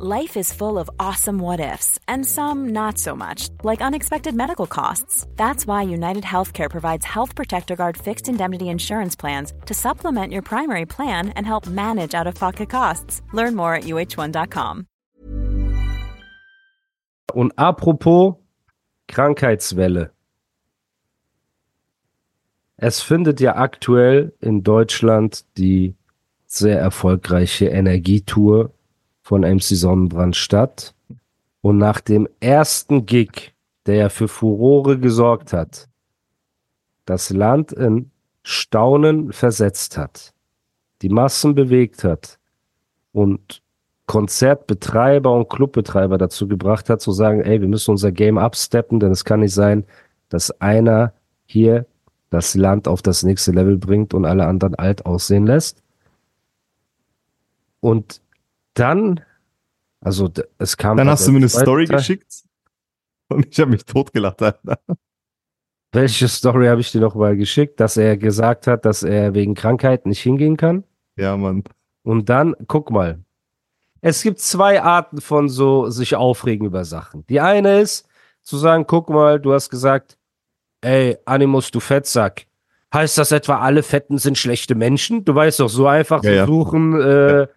Life is full of awesome what ifs, and some not so much, like unexpected medical costs. That's why United Healthcare provides Health Protector Guard fixed indemnity insurance plans to supplement your primary plan and help manage out of pocket costs. Learn more at uh1.com. Und apropos Krankheitswelle. Es findet ja aktuell in Deutschland die sehr erfolgreiche Energietour von MC Sonnenbrand statt. Und nach dem ersten Gig, der ja für Furore gesorgt hat, das Land in Staunen versetzt hat, die Massen bewegt hat und Konzertbetreiber und Clubbetreiber dazu gebracht hat, zu sagen, ey, wir müssen unser Game absteppen, denn es kann nicht sein, dass einer hier das Land auf das nächste Level bringt und alle anderen alt aussehen lässt. Und dann, also es kam. Dann hast du mir eine Story Teil. geschickt und ich habe mich totgelacht. Alter. Welche Story habe ich dir noch mal geschickt, dass er gesagt hat, dass er wegen Krankheit nicht hingehen kann? Ja, Mann. Und dann, guck mal. Es gibt zwei Arten von so sich aufregen über Sachen. Die eine ist zu sagen, guck mal, du hast gesagt, ey, Animus, du Fettsack. Heißt das etwa, alle Fetten sind schlechte Menschen? Du weißt doch, so einfach ja, zu suchen, äh, ja.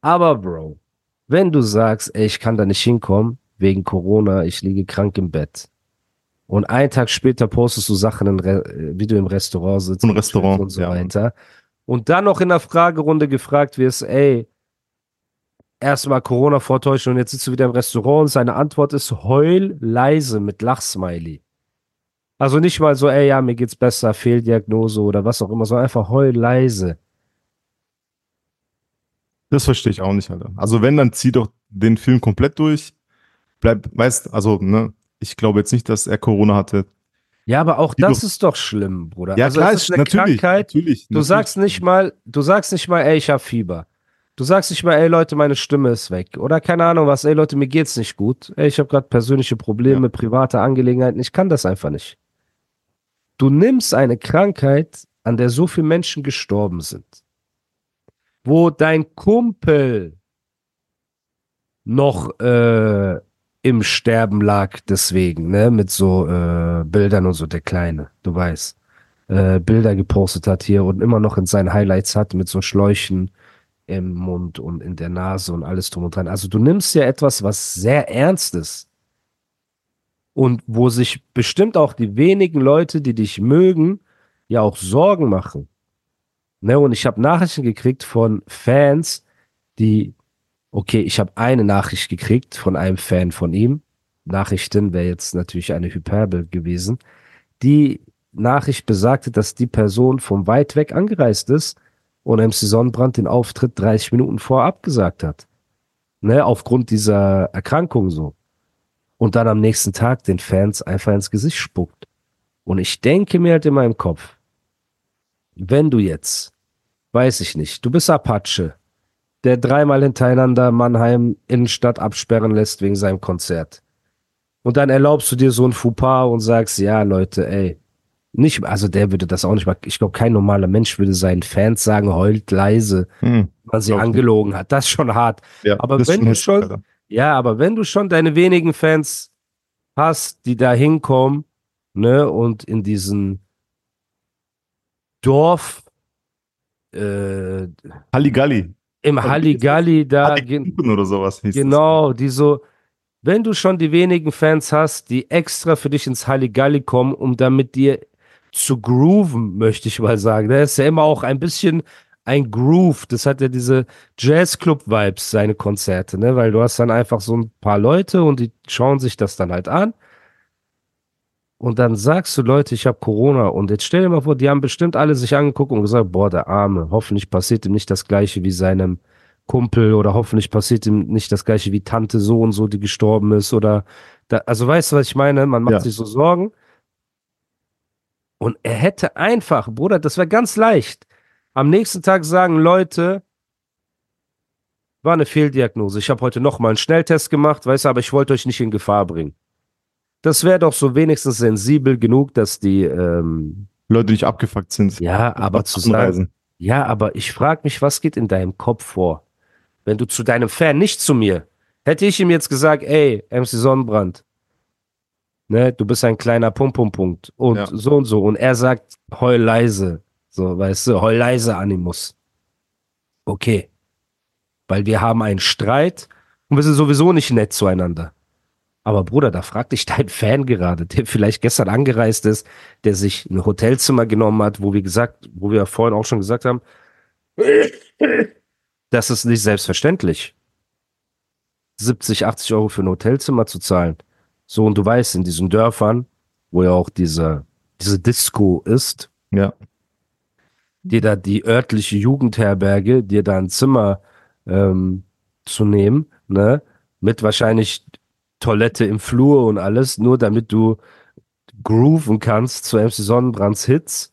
Aber Bro, wenn du sagst, ey, ich kann da nicht hinkommen, wegen Corona, ich liege krank im Bett. Und einen Tag später postest du Sachen, wie du im Restaurant sitzt. Im Restaurant. Und so ja. weiter. Und dann noch in der Fragerunde gefragt wirst, ey, erstmal Corona vortäuschen und jetzt sitzt du wieder im Restaurant und seine Antwort ist heul leise mit Lachsmiley. Also nicht mal so, ey, ja, mir geht's besser, Fehldiagnose oder was auch immer, sondern einfach heul leise. Das verstehe ich auch nicht, Alter. Also wenn, dann zieh doch den Film komplett durch. Bleib, weißt, also, ne, ich glaube jetzt nicht, dass er Corona hatte. Ja, aber auch das ist doch schlimm, Bruder. Ja, also klar, ist eine natürlich, Krankheit. Natürlich, du sagst nicht mal, du sagst nicht mal, ey, ich hab Fieber. Du sagst nicht mal, ey Leute, meine Stimme ist weg. Oder keine Ahnung was, ey Leute, mir geht's nicht gut. Ey, ich habe gerade persönliche Probleme, ja. private Angelegenheiten. Ich kann das einfach nicht. Du nimmst eine Krankheit, an der so viele Menschen gestorben sind wo dein Kumpel noch äh, im Sterben lag, deswegen, ne, mit so äh, Bildern und so, der Kleine, du weißt, äh, Bilder gepostet hat hier und immer noch in seinen Highlights hat mit so Schläuchen im Mund und in der Nase und alles drum und dran. Also du nimmst ja etwas, was sehr ernst ist und wo sich bestimmt auch die wenigen Leute, die dich mögen, ja auch Sorgen machen. Ne, und ich habe Nachrichten gekriegt von Fans, die, okay, ich habe eine Nachricht gekriegt von einem Fan von ihm. Nachrichten wäre jetzt natürlich eine Hyperbel gewesen. Die Nachricht besagte, dass die Person von weit weg angereist ist und MC Sonnenbrand den Auftritt 30 Minuten vorher abgesagt hat. Ne, aufgrund dieser Erkrankung so. Und dann am nächsten Tag den Fans einfach ins Gesicht spuckt. Und ich denke mir halt in meinem Kopf, wenn du jetzt, weiß ich nicht, du bist Apache, der dreimal hintereinander Mannheim Innenstadt absperren lässt wegen seinem Konzert. Und dann erlaubst du dir so ein Fauxpas und sagst, ja, Leute, ey, nicht, also der würde das auch nicht mal, ich glaube, kein normaler Mensch würde seinen Fans sagen, heult leise, hm, man sie angelogen nicht. hat. Das ist schon hart. Ja, aber wenn du schon, Alter. ja, aber wenn du schon deine wenigen Fans hast, die da hinkommen, ne, und in diesen Dorf äh, Halligalli. Im Halligalli da. oder sowas. Genau, die so, wenn du schon die wenigen Fans hast, die extra für dich ins Halligalli kommen, um dann mit dir zu grooven, möchte ich mal sagen. Das ist ja immer auch ein bisschen ein Groove. Das hat ja diese Jazzclub-Vibes, seine Konzerte, ne? Weil du hast dann einfach so ein paar Leute und die schauen sich das dann halt an und dann sagst du, Leute, ich habe Corona und jetzt stell dir mal vor, die haben bestimmt alle sich angeguckt und gesagt, boah, der Arme, hoffentlich passiert ihm nicht das gleiche wie seinem Kumpel oder hoffentlich passiert ihm nicht das gleiche wie Tante so und so, die gestorben ist oder da, also weißt du, was ich meine? Man macht ja. sich so Sorgen. Und er hätte einfach, Bruder, das wäre ganz leicht. Am nächsten Tag sagen Leute, war eine Fehldiagnose. Ich habe heute noch mal einen Schnelltest gemacht, weißt du, aber ich wollte euch nicht in Gefahr bringen. Das wäre doch so wenigstens sensibel genug, dass die ähm, Leute nicht abgefuckt sind. Ja, aber zu sagen, ja, aber ich frage mich, was geht in deinem Kopf vor, wenn du zu deinem Fan, nicht zu mir, hätte ich ihm jetzt gesagt, ey, MC Sonnenbrand, ne, du bist ein kleiner Pum-Pum-Punkt und Ja. so und so. Und er sagt, heul leise, so, weißt du, heul leise, Animus. Okay. Weil wir haben einen Streit und wir sind sowieso nicht nett zueinander. Aber Bruder, da fragt dich dein Fan gerade, der vielleicht gestern angereist ist, der sich ein Hotelzimmer genommen hat, wo wir gesagt, wo wir vorhin auch schon gesagt haben, das ist nicht selbstverständlich. 70, 80 Euro für ein Hotelzimmer zu zahlen. So, und du weißt, in diesen Dörfern, wo ja auch diese, diese Disco ist, Ja. dir da die örtliche Jugendherberge, dir da ein Zimmer ähm, zu nehmen, ne, mit wahrscheinlich Toilette im Flur und alles, nur damit du grooven kannst zu MC Sonnenbrands Hits.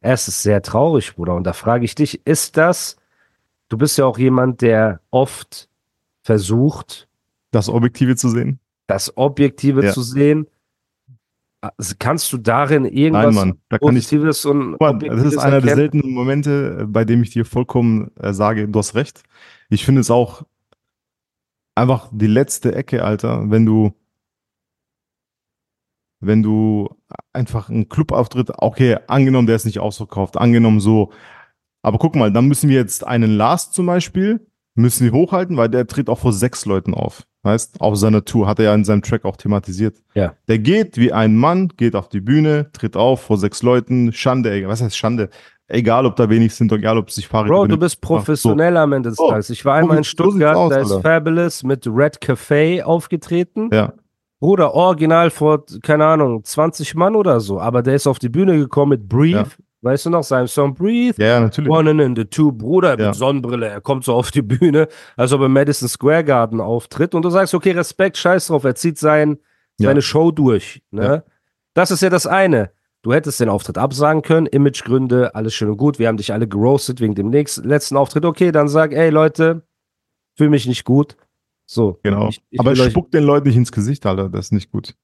Es ist sehr traurig, Bruder. Und da frage ich dich, ist das, du bist ja auch jemand, der oft versucht, Das Objektive zu sehen. das Objektive Ja. zu sehen. Also Kannst du darin irgendwas Nein, Mann. Da kann ich. Positives und Guck mal, das ist einer der erkennen? seltenen Momente, äh, bei dem ich dir vollkommen äh, sage, du hast recht. Ich finde es auch einfach die letzte Ecke, Alter, wenn du, wenn du einfach einen Clubauftritt, okay, angenommen, der ist nicht ausverkauft, angenommen so. Aber guck mal, dann müssen wir jetzt einen Lars zum Beispiel, müssen wir hochhalten, weil der tritt auch vor sechs Leuten auf. Heißt, auf seiner Tour, hat er ja in seinem Track auch thematisiert. Ja. Der geht wie ein Mann, geht auf die Bühne, tritt auf vor sechs Leuten, Schande, ey, was heißt Schande? Egal, ob da wenig sind, egal, ob sich Fahrräder Bro, du bist professionell am Ende des So. Tages. Ich war einmal in So Stuttgart, aus, da ist Alter. Fabulous mit Red Café aufgetreten. Ja, Bruder, original vor, keine Ahnung, 20 Mann oder so. Aber der ist auf die Bühne gekommen mit Breathe. Ja. Weißt du noch, seinem Song Breathe? ja, ja natürlich. One in the two, Bruder, Ja. mit Sonnenbrille. Er kommt so auf die Bühne, als ob er im Madison Square Garden auftritt. Und du sagst, okay, Respekt, scheiß drauf. Er zieht sein, Ja. seine Show durch. Ne? Ja. Das ist ja das eine. Du hättest den Auftritt absagen können, Imagegründe, alles schön und gut. Wir haben dich alle geroastet wegen dem nächsten, letzten Auftritt. Okay, dann sag, ey Leute, fühle mich nicht gut. So. Genau. Ich, ich Aber euch spuck den Leuten nicht ins Gesicht, Alter. Das ist nicht gut.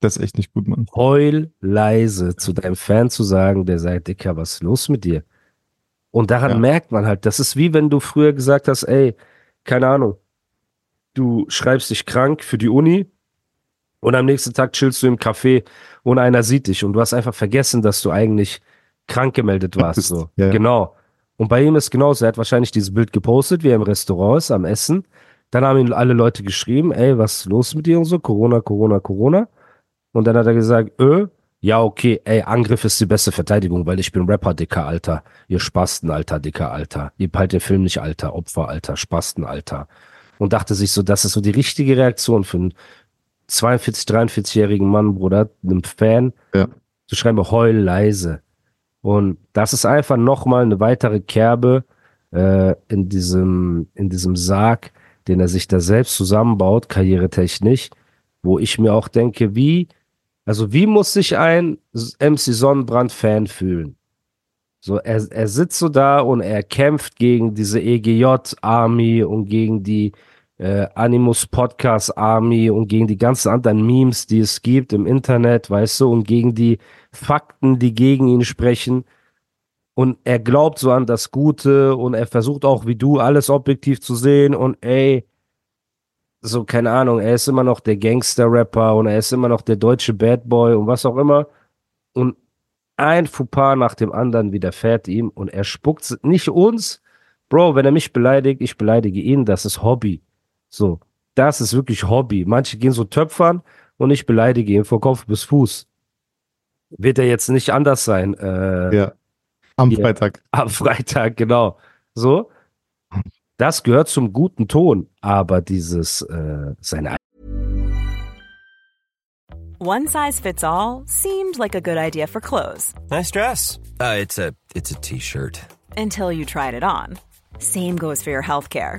Das ist echt nicht gut, Mann. heul leise zu deinem Fan zu sagen, der sagt, Dicker, was ist los mit dir? Und daran Ja. merkt man halt, das ist wie wenn du früher gesagt hast, ey, keine Ahnung, du schreibst dich krank für die Uni und am nächsten Tag chillst du im Café und einer sieht dich und du hast einfach vergessen, dass du eigentlich krank gemeldet warst. So. Ja, ja. Genau. Und bei ihm ist genauso, er hat wahrscheinlich dieses Bild gepostet, wie er im Restaurant ist, am Essen. Dann haben ihm alle Leute geschrieben, ey, was ist los mit dir und so, Corona, Corona, Corona. Und dann hat er gesagt, äh, ja, okay, ey, Angriff ist die beste Verteidigung, weil ich bin Rapper, dicker Alter. Ihr Spasten, Alter, dicker Alter. Ihr peilt den Film nicht, Alter. Opfer, Alter. Spasten, Alter. Und dachte sich so, das ist so die richtige Reaktion für einen 42, 43-jährigen Mann, Bruder, einem Fan, Ja. zu schreiben, heul leise. Und das ist einfach nochmal eine weitere Kerbe äh, in, diesem, in diesem Sarg, den er sich da selbst zusammenbaut, karrieretechnisch, wo ich mir auch denke, wie, also wie muss sich ein MC Sonnenbrand-Fan fühlen? So, er, er sitzt so da und er kämpft gegen diese EGJ-Army und gegen die äh, Animus Podcast Army und gegen die ganzen anderen Memes, die es gibt im Internet, weißt du, und gegen die Fakten, die gegen ihn sprechen. Und er glaubt so an das Gute und er versucht auch wie du alles objektiv zu sehen und ey, so keine Ahnung, er ist immer noch der Gangster-Rapper und er ist immer noch der deutsche Bad Boy und was auch immer. Und ein Fauxpas nach dem anderen widerfährt ihm und er spuckt nicht uns. Bro, wenn er mich beleidigt, ich beleidige ihn, das ist Hobby. So, das ist wirklich Hobby. Manche gehen so töpfern und ich beleidige ihn von Kopf bis Fuß. Wird er jetzt nicht anders sein. Äh, Ja. Am Ja. Freitag. am Freitag, genau. So. Das gehört zum guten Ton, aber dieses äh, seine One size fits all seemed like a good idea for clothes Nice dress. Uh, it's a it's a t-shirt. until you tried it on. Same goes for your healthcare.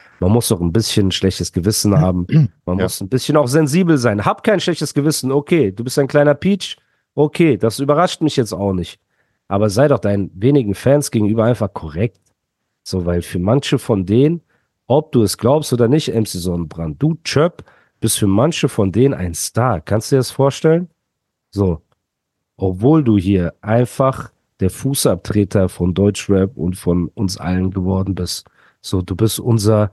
Man muss doch ein bisschen schlechtes Gewissen haben. Man Ja. muss ein bisschen auch sensibel sein. Hab kein schlechtes Gewissen. Okay, du bist ein kleiner Peach. Okay, das überrascht mich jetzt auch nicht. Aber sei doch deinen wenigen Fans gegenüber einfach korrekt. So, weil für manche von denen, ob du es glaubst oder nicht, MC Sonnenbrand, du Chöp, bist für manche von denen ein Star. Kannst du dir das vorstellen? So. Obwohl du hier einfach der Fußabtreter von Deutschrap und von uns allen geworden bist. So, du bist unser,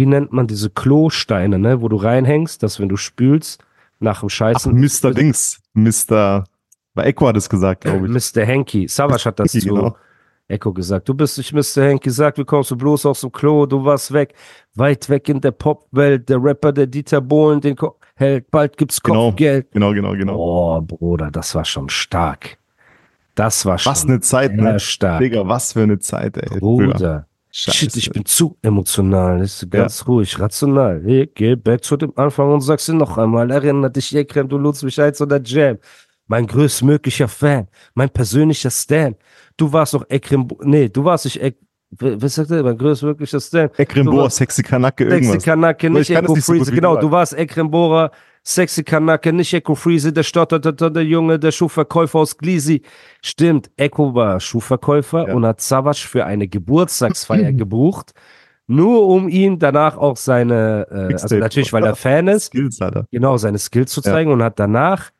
wie nennt man diese Klosteine, ne, wo du reinhängst, dass wenn du spülst, nach dem Ach, Scheißen. Mr. Dings. Mr. Bei Echo hat es gesagt, glaube ich. Mr. Henky. Savage hat das Henky, zu genau. Echo gesagt. Du bist nicht Mr. Henky. Sag, wie kommst du bloß aus dem Klo? Du warst weg. Weit weg in der Popwelt. Der Rapper, der Dieter Bohlen, den Ko hält. Bald gibt's Genau. Kopfgeld. Genau, genau, genau. Oh, Bruder, das war schon stark. Das war schon was eine Zeit, ne? stark. Digga, was für eine Zeit, ey. Bruder. Scheiße. Shit, ich bin zu emotional. Das ist ganz ruhig, rational. Hey, geh back zu dem Anfang und sag's dir noch einmal. Erinnert dich, Ekrem, du lutst mich als oder Jam. Mein größtmöglicher Fan. Mein persönlicher Stan. Du warst noch Ekrem, nee, du warst nicht Ek, was sagt er? Mein größtmöglicher Stan. Ekrem warst- sexy Kanacke, Sexy irgendwas. Kanake, Ich nicht nicht so Freeze. Genau, du du warst Ekrem Bohrer, Sexy Kanake, nicht Echo Freeze, der stotterte, der Junge, der Schuhverkäufer aus Glisi. Stimmt, Echo war Schuhverkäufer Ja. und hat Savage für eine Geburtstagsfeier gebucht, nur um ihm danach auch seine, äh, also natürlich, weil er Fan ist, Skills, genau, seine Skills zu Ja. zeigen und hat danach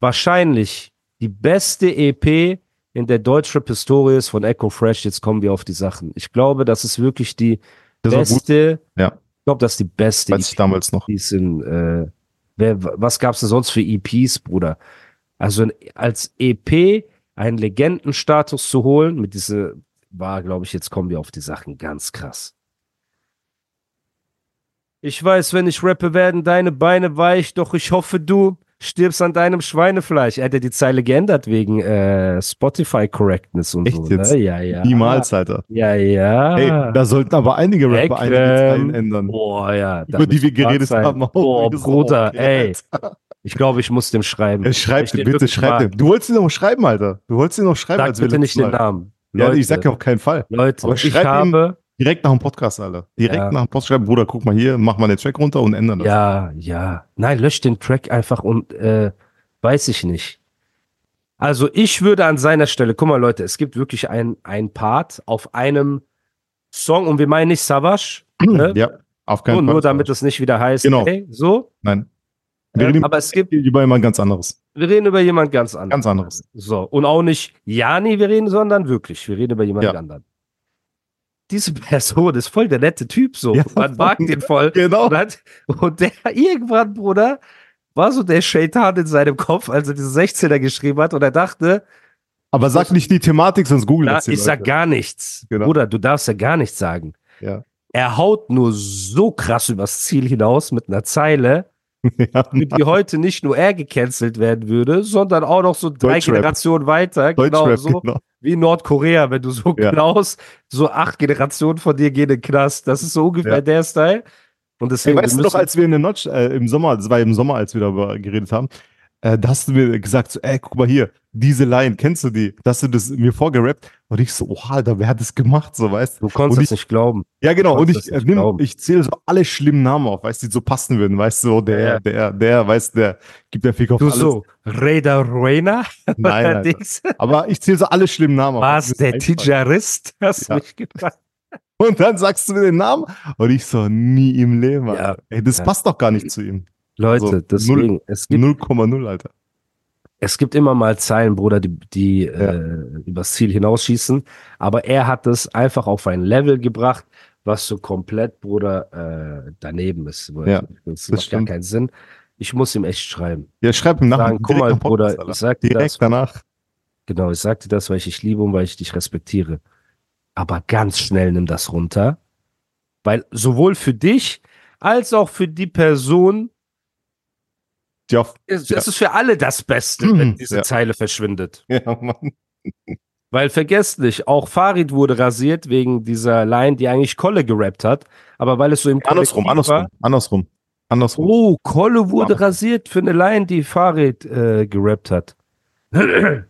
wahrscheinlich die beste EP in der Deutschrap-Historie ist von Echo Fresh. Jetzt kommen wir auf die Sachen. Ich glaube, das ist wirklich die Das beste, Ja. ich glaube, das ist die beste Weiß ich damals noch. EPs in, äh, wer, was gab's denn sonst für EPs, Bruder? Also als EP einen Legendenstatus zu holen, mit diese, war, glaube ich, jetzt kommen wir auf die Sachen ganz krass. Ich weiß, wenn ich rappe, werden deine Beine weich, doch ich hoffe, du stirbst an deinem Schweinefleisch. Er hat ja die Zeile geändert wegen äh, Spotify Correctness und Echt so. jetzt? Ne? Ja, ja. Niemals, Alter. Ja, ja. Ey, da sollten aber einige Rapper einige Ekrem. Zeilen ändern. Boah, ja. über die wir geredet sein. haben. auch. Boah, Bruder, ey. Ich glaube, ich muss dem schreiben. Ja, schreib den bitte, schreib mag. dir. Du wolltest ihn noch schreiben, Alter. Du wolltest ihn noch schreiben, Sag als bitte nicht den Namen. Ja, ich sag ja auf keinen Fall. Leute, ich habe, Direkt nach dem Podcast, Alter. Direkt Ja. nach dem Podcast schreiben, Bruder, guck mal hier, mach mal den Track runter und ändern das. ja, ja. Nein, lösch den Track einfach und äh, weiß ich nicht. Also ich würde an seiner Stelle, guck mal Leute, es gibt wirklich ein, ein Part auf einem Song und wir meinen nicht Savage, ne? Ja, auf keinen nur, Fall. nur damit es nicht wieder heißt, Genau. ey, so. Nein. Wir Ähm, reden aber es gibt, über jemand ganz anderes. wir reden über jemand ganz anderes. Ganz anderes. So, und auch nicht Jani, wir reden, sondern wirklich, wir reden über jemand Ja. anderen. Diese Person ist voll der nette Typ, so. Ja. Man mag den voll. Genau. Und, hat, und der irgendwann, Bruder, war so der Shaitan in seinem Kopf, als er diese 16er geschrieben hat und er dachte, Aber sag nicht die Thematik, sonst google na, das ich sag gar nichts. Genau. Bruder, du darfst ja gar nichts sagen. Ja. Er haut nur so krass übers Ziel hinaus mit einer Zeile, ja, die heute nicht nur er gecancelt werden würde, sondern auch noch so drei Deutschrap. Generationen weiter. Genau so. genau. Wie in Nordkorea, wenn du so Ja. klaust, so acht Generationen von dir gehen in den Knast. Das ist so ungefähr Ja. der Style. Und Ey, deswegen, weißt du noch, als wir in der Notch äh, im Sommer, das war im Sommer, als wir darüber geredet haben, äh, da hast du mir gesagt, so, ey, guck mal hier, diese Line, kennst du die? Da hast du das mir vorgerappt und ich so, oha, Alter, wer hat das gemacht, so, weißt du? du konntest es nicht glauben. Ja, genau, und ich, äh, nimm, ich zähle so alle schlimmen Namen auf, weißt du, die so passen würden, weißt du, so, der, Ja. der, der, weißt du, der gibt der Fick auf Du alles. so, Raider Ruena? Nein. Dings. Aber ich zähle so alle schlimmen Namen auf. Was, der. Tijarist? Hast du Ja. mich gefragt? Und dann sagst du mir den Namen und ich so, nie im Leben, Ja. Ey, das Ja. passt doch gar nicht zu ihm. Leute, Also, deswegen, es gibt 0,0, Alter. es gibt immer mal Zeilen, Bruder, die, die äh, übers Ziel hinausschießen. Aber er hat es einfach auf ein Level gebracht, was so komplett, Bruder, äh, daneben ist. Ja, das das macht gar keinen Sinn. Ich muss ihm echt schreiben. Ja, schreib ihm nach. Sagen, guck mal, Bruder, Alter. ich sag dir Direkt das. danach. Genau, ich sagte das, weil ich dich liebe und weil ich dich respektiere. Aber ganz schnell nimm das runter. Weil sowohl für dich als auch für die Person. Auf, Es, Ja. es ist für alle das Beste, wenn diese Ja. Zeile verschwindet. ja, Mann. Weil vergesst nicht, auch Farid wurde rasiert wegen dieser Line, die eigentlich Kolle gerappt hat. Aber weil es so im Andersrum, andersrum, andersrum. Andersrum. Oh, Kolle wurde Ja. rasiert für eine Line, die Farid äh, gerappt hat.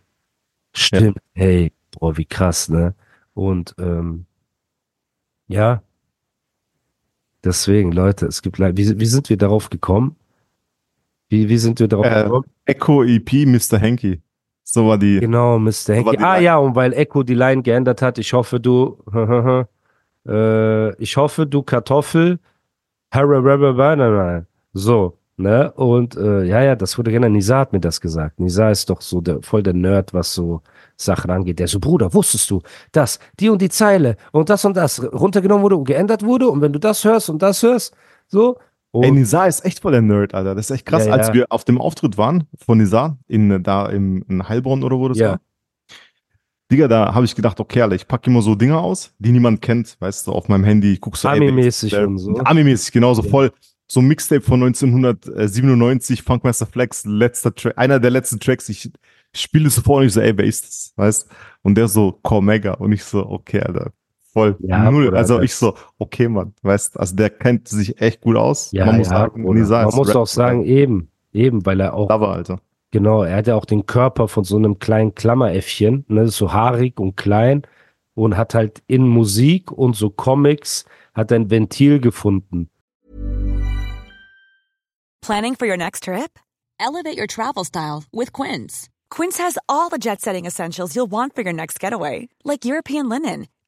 Stimmt. Hey, boah, wie krass, ne? Und ähm, ja, deswegen, Leute, es gibt wie, wie sind wir darauf gekommen? Wie, wie sind wir darauf Äh, gekommen? Echo EP Mr. Hanky. So war die. Genau, Mr. War die Ah Line. ja, und weil Echo die Line geändert hat, ich hoffe, du, äh, ich hoffe, du Kartoffel, so, ne? Und äh, ja, ja, das wurde geändert. Nisa hat mir das gesagt. Nisa ist doch so der, voll der Nerd, was so Sachen angeht. Der so, Bruder, wusstest du, dass die und die Zeile und das und das runtergenommen wurde und geändert wurde und wenn du das hörst und das hörst, so. Und, Ey, Nizar ist echt voll der Nerd, Alter. Das ist echt krass. Ja, Als ja. wir auf dem Auftritt waren von Nizar, in, da im, in Heilbronn oder wo das Ja. war. Digga, da habe ich gedacht, okay, Alter, ich packe immer so Dinger aus, die niemand kennt, weißt du, auf meinem Handy. Ich guck so Ami-mäßig und so. Ami-mäßig, genauso Ja. voll. So ein Mixtape von 1997, Funkmaster Flex, letzter Track, einer der letzten Tracks. Ich spiele es vor und ich so, ey, wer ist das? Weißt Und der so, Cormega. Und ich so, okay, Alter, voll. Ja, Null. Also ich so, okay, Mann, weißt also der kennt sich echt gut aus. ja, Man muss ja, sagen, Man muss auch sagen, eben, eben, weil er auch Cover, Alter. Genau, er hat ja auch den Körper von so einem kleinen Klammeräffchen, ne, so haarig und klein und hat halt in Musik und so Comics hat ein Ventil gefunden. Planning for your next trip? Elevate your travel style with Quince. Quince has all the jet setting essentials you'll want for your next getaway, like European linen,